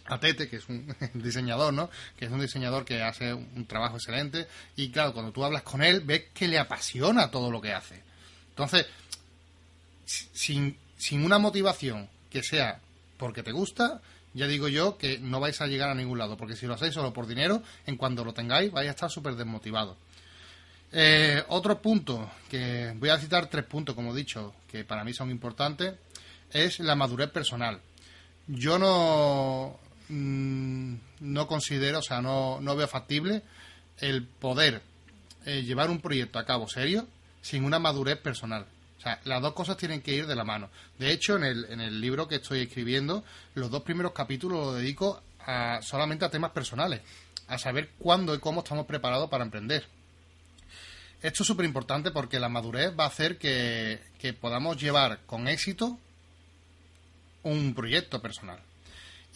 a Tete, que es un diseñador, ¿no? Que es un diseñador que hace un trabajo excelente. Y claro, cuando tú hablas con él, ves que le apasiona todo lo que hace. Entonces, sin, sin una motivación que sea porque te gusta, ya digo yo que no vais a llegar a ningún lado, porque si lo hacéis solo por dinero, en cuanto lo tengáis vais a estar súper desmotivados. Eh, otro punto, que voy a citar tres puntos, como he dicho, que para mí son importantes, es la madurez personal. Yo no, mm, no considero, o sea, no, no veo factible el poder eh, llevar un proyecto a cabo serio sin una madurez personal las dos cosas tienen que ir de la mano. De hecho, en el, en el libro que estoy escribiendo, los dos primeros capítulos los dedico a, solamente a temas personales, a saber cuándo y cómo estamos preparados para emprender. Esto es súper importante porque la madurez va a hacer que, que podamos llevar con éxito un proyecto personal.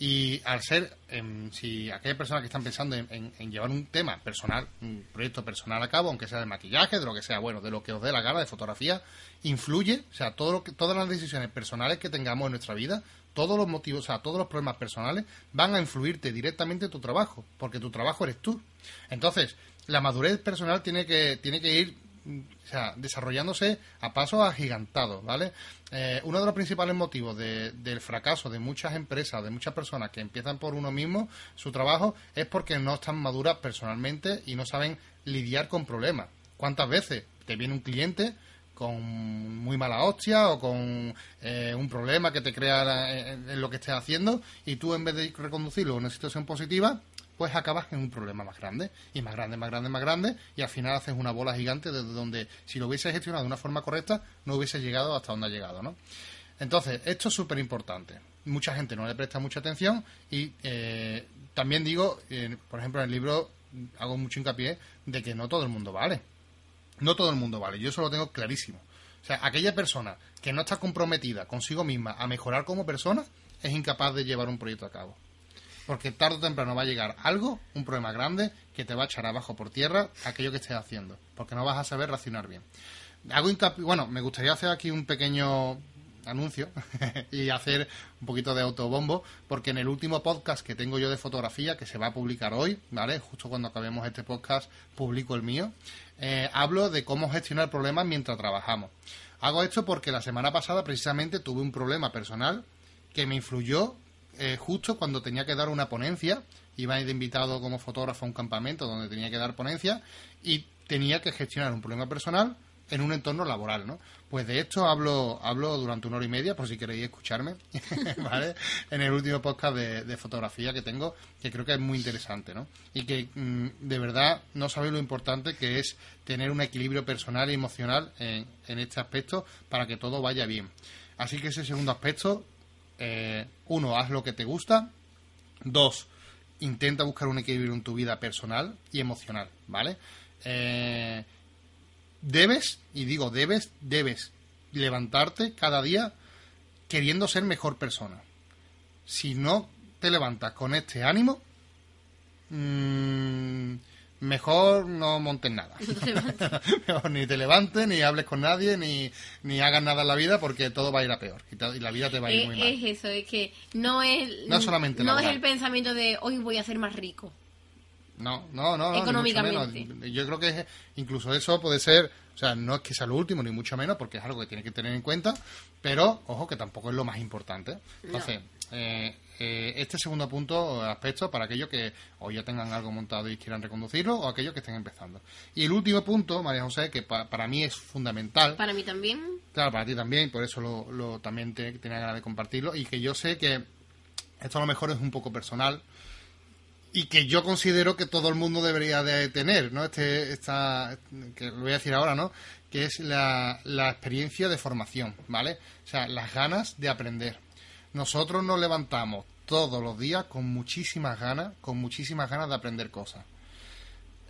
Y al ser, em, si aquellas personas que están pensando en, llevar un tema personal, un proyecto personal a cabo, aunque sea de maquillaje, de lo que sea, bueno, de lo que os dé la gana, de fotografía, influye, o sea, todo lo que, todas las decisiones personales que tengamos en nuestra vida, todos los motivos, o sea, todos los problemas personales van a influirte directamente en tu trabajo, porque tu trabajo eres tú. Entonces, la madurez personal tiene que, tiene que ir o sea, desarrollándose a pasos agigantados, ¿vale? Eh, uno de los principales motivos del fracaso de muchas empresas, de muchas personas que empiezan por uno mismo su trabajo, es porque no están maduras personalmente y no saben lidiar con problemas. ¿Cuántas veces te viene un cliente con muy mala hostia o con eh, un problema que te crea en, lo que estés haciendo y tú en vez de reconducirlo a una situación positiva, pues acabas en un problema más grande, y más grande, más grande, más grande, y al final haces una bola gigante desde donde, si lo hubiese gestionado de una forma correcta, no hubiese llegado hasta donde ha llegado, ¿no? Entonces, esto es súper importante. Mucha gente no le presta mucha atención y eh, también digo, por ejemplo, en el libro hago mucho hincapié de que no todo el mundo vale. No todo el mundo vale. Yo eso lo tengo clarísimo. O sea, aquella persona que no está comprometida consigo misma a mejorar como persona es incapaz de llevar un proyecto a cabo porque tarde o temprano va a llegar algo, un problema grande, que te va a echar abajo por tierra aquello que estés haciendo, porque no vas a saber racionar bien. Hago bueno, me gustaría hacer aquí un pequeño anuncio y hacer un poquito de autobombo, porque en el último podcast que tengo yo de fotografía, que se va a publicar hoy, ¿vale? Justo cuando acabemos este podcast, publico el mío, eh, hablo de cómo gestionar problemas mientras trabajamos. Hago esto porque la semana pasada precisamente tuve un problema personal que me influyó eh, justo cuando tenía que dar una ponencia, iba de invitado como fotógrafo a un campamento donde tenía que dar ponencia y tenía que gestionar un problema personal en un entorno laboral, ¿no? Pues de esto hablo, hablo durante una hora y media, por si queréis escucharme, ¿vale? En el último podcast de, fotografía que tengo, que creo que es muy interesante, ¿no? Y que mm, de verdad no sabéis lo importante que es tener un equilibrio personal y emocional en, en este aspecto para que todo vaya bien. Así que ese segundo aspecto eh, uno, haz lo que te gusta. Dos, intenta buscar un equilibrio en tu vida personal y emocional, ¿vale? Eh, debes, y digo debes, debes levantarte cada día queriendo ser mejor persona. Si no te levantas con este ánimo, mmm, mejor no montes nada. ni te levantes, ni hables con nadie, ni, ni hagas nada en la vida porque todo va a ir a peor y, la vida te va a ir muy mal. Es eso, es que no es, no solamente no es el pensamiento de hoy voy a ser más rico. No, no, no. Económicamente. Yo creo que es- incluso eso puede ser, o sea, no es que sea lo último, ni mucho menos, porque es algo que tiene que tener en cuenta, pero, ojo, que tampoco es lo más importante. Entonces, eh, eh, este segundo punto, aspecto, para aquellos que o ya tengan algo montado y quieran reconducirlo, o aquellos que estén empezando. Y el último punto, María José, que pa- para mí es fundamental, Para mí también. Claro, para ti también, por eso lo, lo- también te- tenía ganas de compartirlo. Y que yo sé que esto a lo mejor es un poco personal y que yo considero que todo el mundo debería de tener, ¿no? Este, esta, que lo voy a decir ahora, ¿no? Que es la, la experiencia de formación, ¿vale? O sea, las ganas de aprender. Nosotros nos levantamos todos los días con muchísimas ganas, con muchísimas ganas de aprender cosas.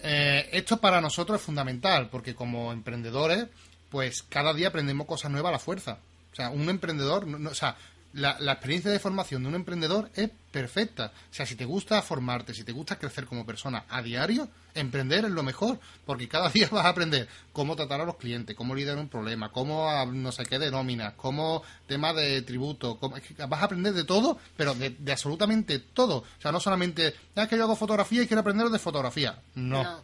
Eh, esto para nosotros es fundamental, porque como emprendedores, pues cada día aprendemos cosas nuevas a la fuerza. O sea, un emprendedor, no- o sea, la, la experiencia de formación de un emprendedor es perfecta. O sea, si te gusta formarte, si te gusta crecer como persona a diario, emprender es lo mejor, porque cada día vas a aprender cómo tratar a los clientes, cómo lidiar un problema, cómo ah, no sé qué de nóminas, cómo tema de tributo, cómo- es que vas a aprender de todo, pero de, de absolutamente todo. O sea, no solamente, "Ah, es que yo hago fotografía y quiero aprender de fotografía. No.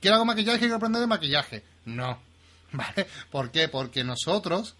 ¿Quiero hago maquillaje y quiero aprender de maquillaje? No. ¿Vale? ¿Por qué? Porque nosotros,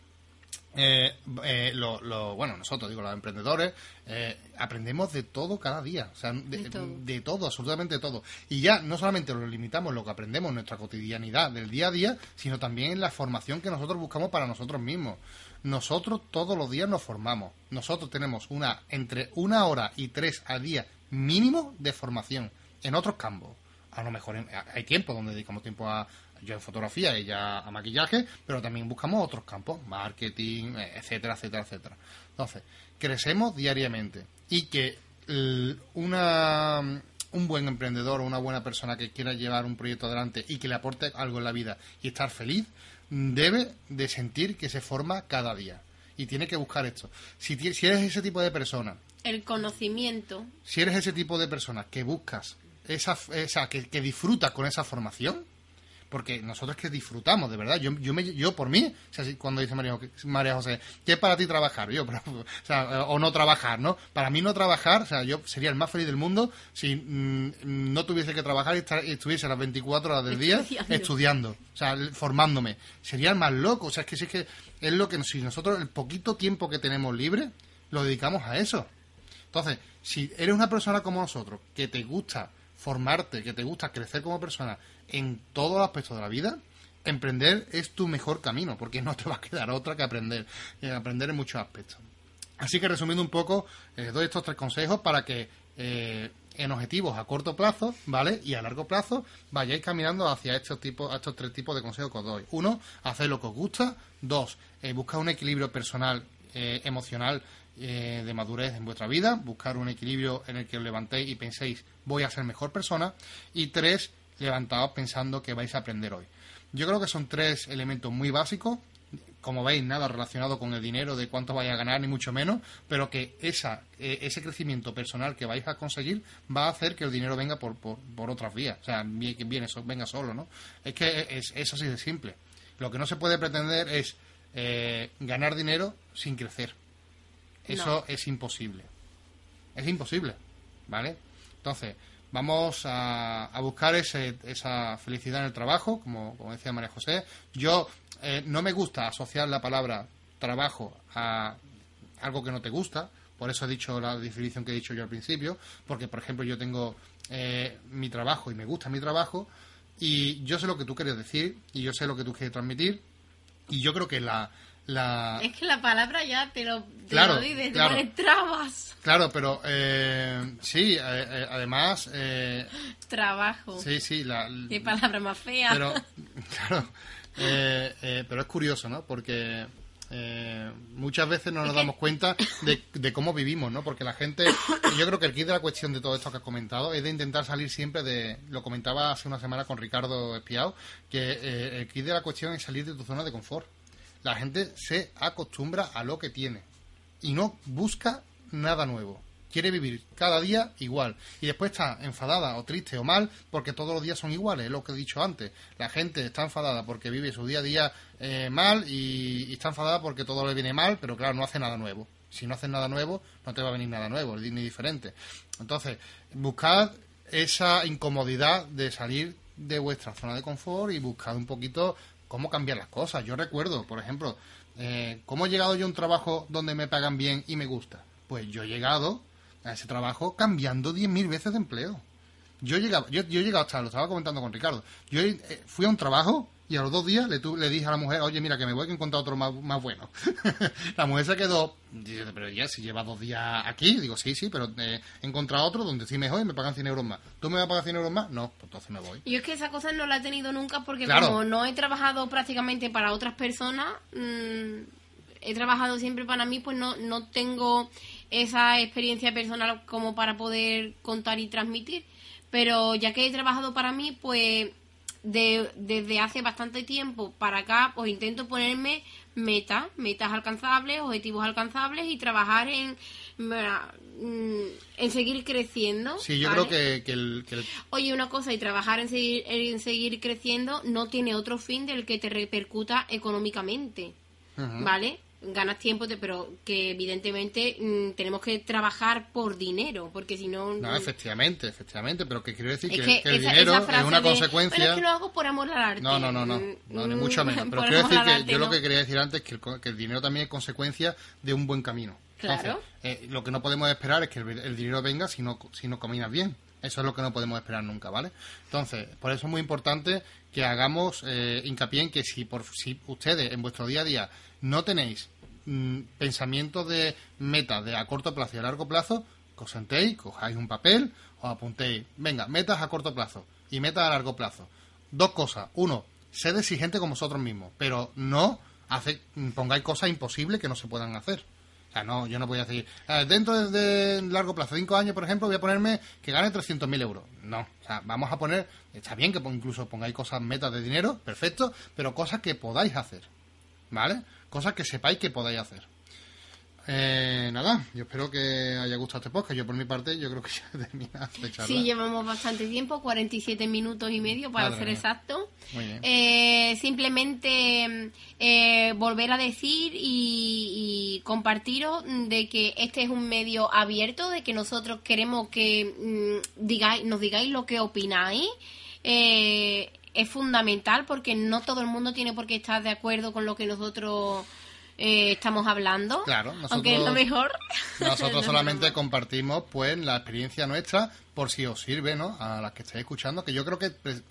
eh, eh, lo, lo- bueno, nosotros, digo, los emprendedores, eh, aprendemos de todo cada día. O sea, de, De todo. de todo, absolutamente todo. Y ya no solamente lo limitamos lo que aprendemos en nuestra cotidianidad del día a día, sino también en la formación que nosotros buscamos para nosotros mismos. Nosotros todos los días nos formamos. Nosotros tenemos una entre una hora y tres al día mínimo de formación en otros campos. A lo mejor en- hay tiempo donde dedicamos tiempo a yo en fotografía ya a maquillaje, pero también buscamos otros campos, marketing, eh, etcétera, etcétera, etcétera. Entonces, crecemos diariamente y que una un buen emprendedor o una buena persona que quiera llevar un proyecto adelante y que le aporte algo en la vida y estar feliz, debe de sentir que se forma cada día. Y tiene que buscar esto. Si, si eres ese tipo de persona El conocimiento. si eres ese tipo de persona que buscas esa, esa que, que disfrutas con esa formación, porque nosotros que disfrutamos, de verdad, yo, yo, me, yo por mí, o sea, si- cuando dice María, María José, ¿qué es para ti trabajar? Yo, pero, o, sea, o no trabajar, ¿no? Para mí no trabajar, o sea, yo sería el más feliz del mundo si mm, no tuviese que trabajar y, estar- y estuviese las 24 horas del día Estudiando. estudiando, o sea, formándome. Sería el más loco, o sea, es que sí que es lo que, si nosotros el poquito tiempo que tenemos libre, lo dedicamos a eso. Entonces, si eres una persona como nosotros, que te gusta formarte, que te gusta crecer como persona en todos los aspectos de la vida, emprender es tu mejor camino, porque no te va a quedar otra que aprender, eh, aprender en muchos aspectos. Así que resumiendo un poco, eh, doy estos tres consejos para que eh, en objetivos a corto plazo, ¿vale? Y a largo plazo vayáis caminando hacia estos tipos, estos tres tipos de consejos que os doy. Uno, hacer lo que os gusta. Dos, eh, buscar un equilibrio personal, emocional, eh, de madurez en vuestra vida. Buscar un equilibrio en el que os levantéis y penséis, voy a ser mejor persona. Y tres, levantaos pensando que vais a aprender hoy. Yo creo que son tres elementos muy básicos como veis, nada relacionado con el dinero, de cuánto vais a ganar, ni mucho menos, pero que esa, eh, ese crecimiento personal que vais a conseguir va a hacer que el dinero venga por, por, otras vías, o sea, viene, venga solo, ¿no? Es que es, es así de simple. Lo que no se puede pretender es eh, ganar dinero sin crecer. Eso No. es imposible. Es imposible, ¿vale? Entonces, vamos a, a buscar ese- esa felicidad en el trabajo, como, como decía María José. Yo eh, no me gusta asociar la palabra trabajo a algo que no te gusta, por eso he dicho la definición que he dicho yo al principio, porque, por ejemplo, yo tengo eh, mi trabajo y me gusta mi trabajo, y yo sé lo que tú quieres decir, y yo sé lo que tú quieres transmitir, y yo creo que la... la Es que la palabra ya te lo, te Claro, lo dice, te claro. trabas. Claro, pero eh, sí, eh, eh, además, eh, Trabajo. sí, sí, la, Qué palabra más fea. pero, claro, eh, eh, pero es curioso, ¿no? Porque eh, muchas veces no nos damos cuenta de, de cómo vivimos, ¿no? Porque la gente, yo creo que el kit de la cuestión de todo esto que has comentado es de intentar salir siempre de, lo comentaba hace una semana con Ricardo Espiao, que el kit de la cuestión es salir de tu zona de confort. La gente se acostumbra a lo que tiene y no busca nada nuevo. Quiere vivir cada día igual. Y después está enfadada o triste o mal porque todos los días son iguales, es lo que he dicho antes. La gente está enfadada porque vive su día a día eh, mal y, y está enfadada porque todo le viene mal, pero claro, no hace nada nuevo. Si no haces nada nuevo, no te va a venir nada nuevo, ni diferente. Entonces, buscad esa incomodidad de salir de vuestra zona de confort y buscar un poquito cómo cambiar las cosas. Yo recuerdo, por ejemplo, eh, cómo he llegado yo a un trabajo donde me pagan bien y me gusta. Pues yo he llegado a ese trabajo cambiando 10.000 veces de empleo. Yo he llegado, yo, yo he llegado hasta, lo estaba comentando con Ricardo, yo eh, fui a un trabajo y a los dos días le, tu- le dije a la mujer, oye, mira, que me voy que he encontrado otro más, más bueno. la mujer se quedó, dice, pero ya, si llevas dos días aquí, digo, sí, sí, pero eh, he encontrado otro donde estoy mejor y me pagan 100 euros más. ¿Tú me vas a pagar 100 euros más? No, pues entonces me voy. Yo es que esa cosa no la he tenido nunca porque Claro. como no he trabajado prácticamente para otras personas, mm, he trabajado siempre para mí, pues no, no tengo esa experiencia personal como para poder contar y transmitir. Pero ya que he trabajado para mí, pues de- desde hace bastante tiempo para acá, pues intento ponerme metas, metas alcanzables, objetivos alcanzables y trabajar en, mm, en seguir creciendo. Sí, yo ¿vale? creo que, que el, que el- Oye, una cosa, y trabajar en seguir, en seguir creciendo no tiene otro fin del que te repercuta económicamente. ¿vale? Ganas tiempo, te- pero que evidentemente mm, tenemos que trabajar por dinero, porque si no... No, mm, efectivamente, efectivamente, pero que quiero decir es que, que, el esa, dinero esa es una de, consecuencia... "Bueno, es que lo hago por amor al arte. No, no, no, no, Mm, no, ni mm, mucho menos. Pero quiero decir que arte, yo lo no. que quería decir antes es que el, que el dinero también es consecuencia de un buen camino. Claro. eh, lo que no podemos esperar es que el, el dinero venga si no, si no caminas bien. Eso es lo que no podemos esperar nunca, ¿vale? Entonces, por eso es muy importante que hagamos eh, hincapié en que si, por, si ustedes en vuestro día a día no tenéis mm, pensamientos de metas de a corto plazo y a largo plazo, que os sentéis, cojáis un papel, os apuntéis, venga, metas a corto plazo y metas a largo plazo. Dos cosas. Uno, sed exigente con vosotros mismos, pero no hace, pongáis cosas imposibles que no se puedan hacer. O sea, no, yo no voy a decir, "Eh, dentro de, de largo plazo, cinco años, por ejemplo, voy a ponerme que gane 300.000 euros. No, o sea, vamos a poner, está bien que incluso pongáis cosas, metas de dinero, perfecto, pero cosas que podáis hacer, ¿vale? Cosas que sepáis que podáis hacer. Eh, nada, yo espero que haya gustado este podcast. Yo por mi parte, yo creo que ya he terminado de charlar. Sí, llevamos bastante tiempo, 47 minutos y medio para Madre ser mía. exacto. Muy bien. Eh, simplemente eh, volver a decir y, y compartiros de que este es un medio abierto, de que nosotros queremos que mm, digáis, nos digáis lo que opináis. Eh, es fundamental porque no todo el mundo tiene por qué estar de acuerdo con lo que nosotros eh, estamos hablando. Claro, aunque es lo nosotros- mejor. Nosotros No, no, solamente compartimos pues la experiencia nuestra por si os sirve, ¿no? A las que estéis escuchando, que yo creo que pre-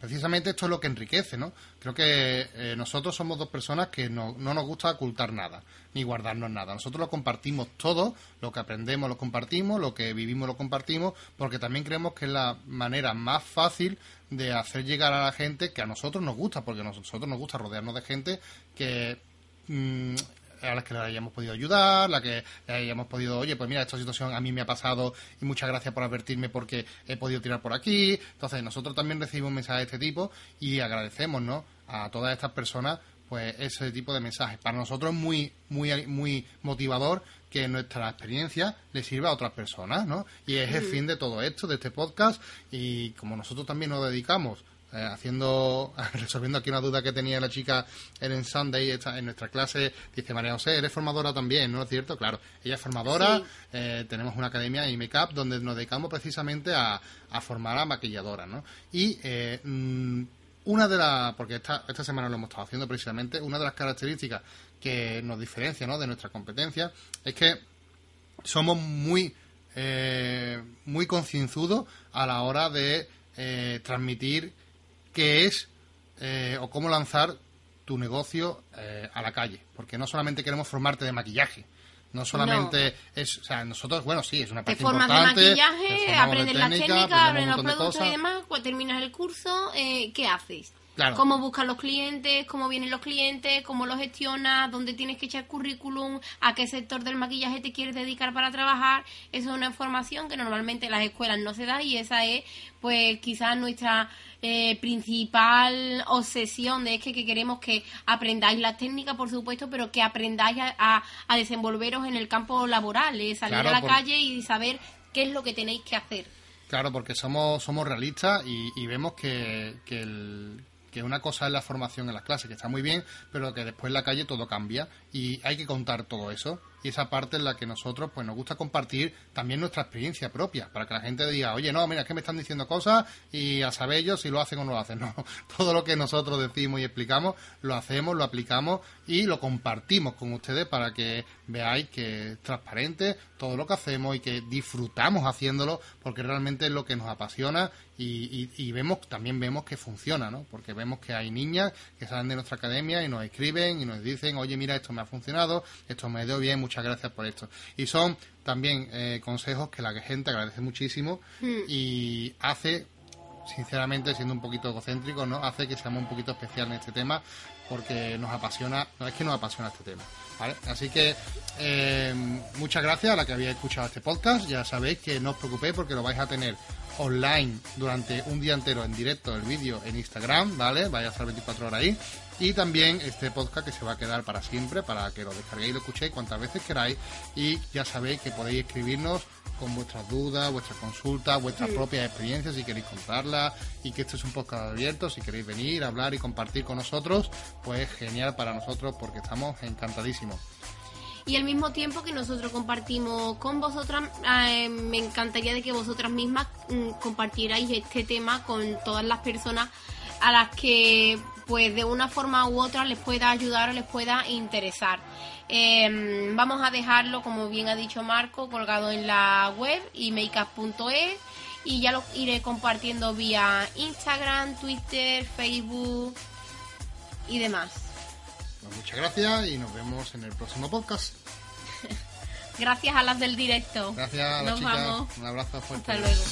precisamente esto es lo que enriquece, ¿no? Creo que eh, nosotros somos dos personas que no, no nos gusta ocultar nada, ni guardarnos nada. Nosotros lo compartimos todo, lo que aprendemos lo compartimos, lo que vivimos lo compartimos, porque también creemos que es la manera más fácil de hacer llegar a la gente que a nosotros nos gusta, porque a nosotros nos gusta rodearnos de gente que mm, a las que le hayamos podido ayudar, la que le hayamos podido, oye, pues mira, esta situación a mí me ha pasado y muchas gracias por advertirme porque he podido tirar por aquí. Entonces, nosotros también recibimos mensajes de este tipo y agradecemos, ¿no? A todas estas personas, pues ese tipo de mensajes. Para nosotros es muy, muy, muy motivador que nuestra experiencia le sirva a otras personas, ¿no? Y es el fin de todo esto, de este podcast, y como nosotros también nos dedicamos eh, haciendo resolviendo aquí una duda que tenía la chica en el Sunday esta- en nuestra clase dice María José eres formadora también no es cierto claro ella es formadora Sí. eh, tenemos una academia y makeup donde nos dedicamos precisamente a, a formar a maquilladoras no y eh, mm, una de las porque esta, esta semana lo hemos estado haciendo precisamente una de las características que nos diferencia ¿no? de nuestra competencia es que somos muy muy concienzudos a la hora de transmitir qué es eh, o cómo lanzar tu negocio eh, a la calle. Porque no solamente queremos formarte de maquillaje. No solamente es, o sea, nosotros, bueno, sí, es una Te parte formas de importante. te maquillaje, de aprendes las técnica, técnicas, aprendes los montón de productos y demás, terminas el curso, eh, ¿qué haces? Claro. Cómo buscas los clientes, cómo vienen los clientes, cómo los gestionas, dónde tienes que echar currículum, a qué sector del maquillaje te quieres dedicar para trabajar. Eso es una información que normalmente en las escuelas no se da y esa es, pues, quizás nuestra eh, principal obsesión de es que, que queremos que aprendáis las técnicas, por supuesto, pero que aprendáis a, a- a desenvolveros en el campo laboral, eh, salir Claro, a la por- calle y saber qué es lo que tenéis que hacer. Claro, porque somos, somos realistas y, y vemos que, que, el- que una cosa es la formación en las clases, que está muy bien, pero que después en la calle todo cambia y hay que contar todo eso. Y esa parte en la que nosotros pues nos gusta compartir también nuestra experiencia propia, para que la gente diga, oye, no, mira, es que me están diciendo cosas y a saber ellos si lo hacen o no lo hacen. No, todo lo que nosotros decimos y explicamos, lo hacemos, lo aplicamos y lo compartimos con ustedes para que veáis que es transparente todo lo que hacemos y que disfrutamos haciéndolo porque realmente es lo que nos apasiona y, y, vemos también vemos que funciona, ¿no? Porque vemos que hay niñas que salen de nuestra academia y nos escriben y nos dicen, oye, mira, esto me ha funcionado, esto me dio bien, muchas gracias por esto. Y son también eh, consejos que la gente agradece muchísimo hmm. y hace sinceramente, siendo un poquito egocéntrico, ¿no? Hace que seamos un poquito especial en este tema porque nos apasiona, no es que nos apasiona este tema. ¿vale? Así que eh, muchas gracias a la que había escuchado este podcast. Ya sabéis que no os preocupéis porque lo vais a tener online durante un día entero en directo el vídeo en Instagram, ¿vale? Vaya a estar 24 horas ahí. Y también este podcast que se va a quedar para siempre, para que lo descarguéis y lo escuchéis cuantas veces queráis. Y ya sabéis que podéis escribirnos con vuestras dudas, vuestras consultas, vuestras propias experiencias, si queréis contarlas, y que esto es un podcast abierto, si queréis venir, hablar y compartir con nosotros, pues genial para nosotros porque estamos encantadísimos. Y al mismo tiempo que nosotros compartimos con vosotras, eh, me encantaría de que vosotras mismas mm, compartierais este tema con todas las personas a las que pues de una forma u otra les pueda ayudar o les pueda interesar. Em, vamos a dejarlo, como bien ha dicho Marco, colgado en la web y makeup.es y ya lo iré compartiendo vía Instagram, Twitter, Facebook y demás. Pues muchas gracias y nos vemos en el próximo podcast. gracias a las del directo. Gracias a las nos chicas. Un abrazo fuerte. Hasta luego.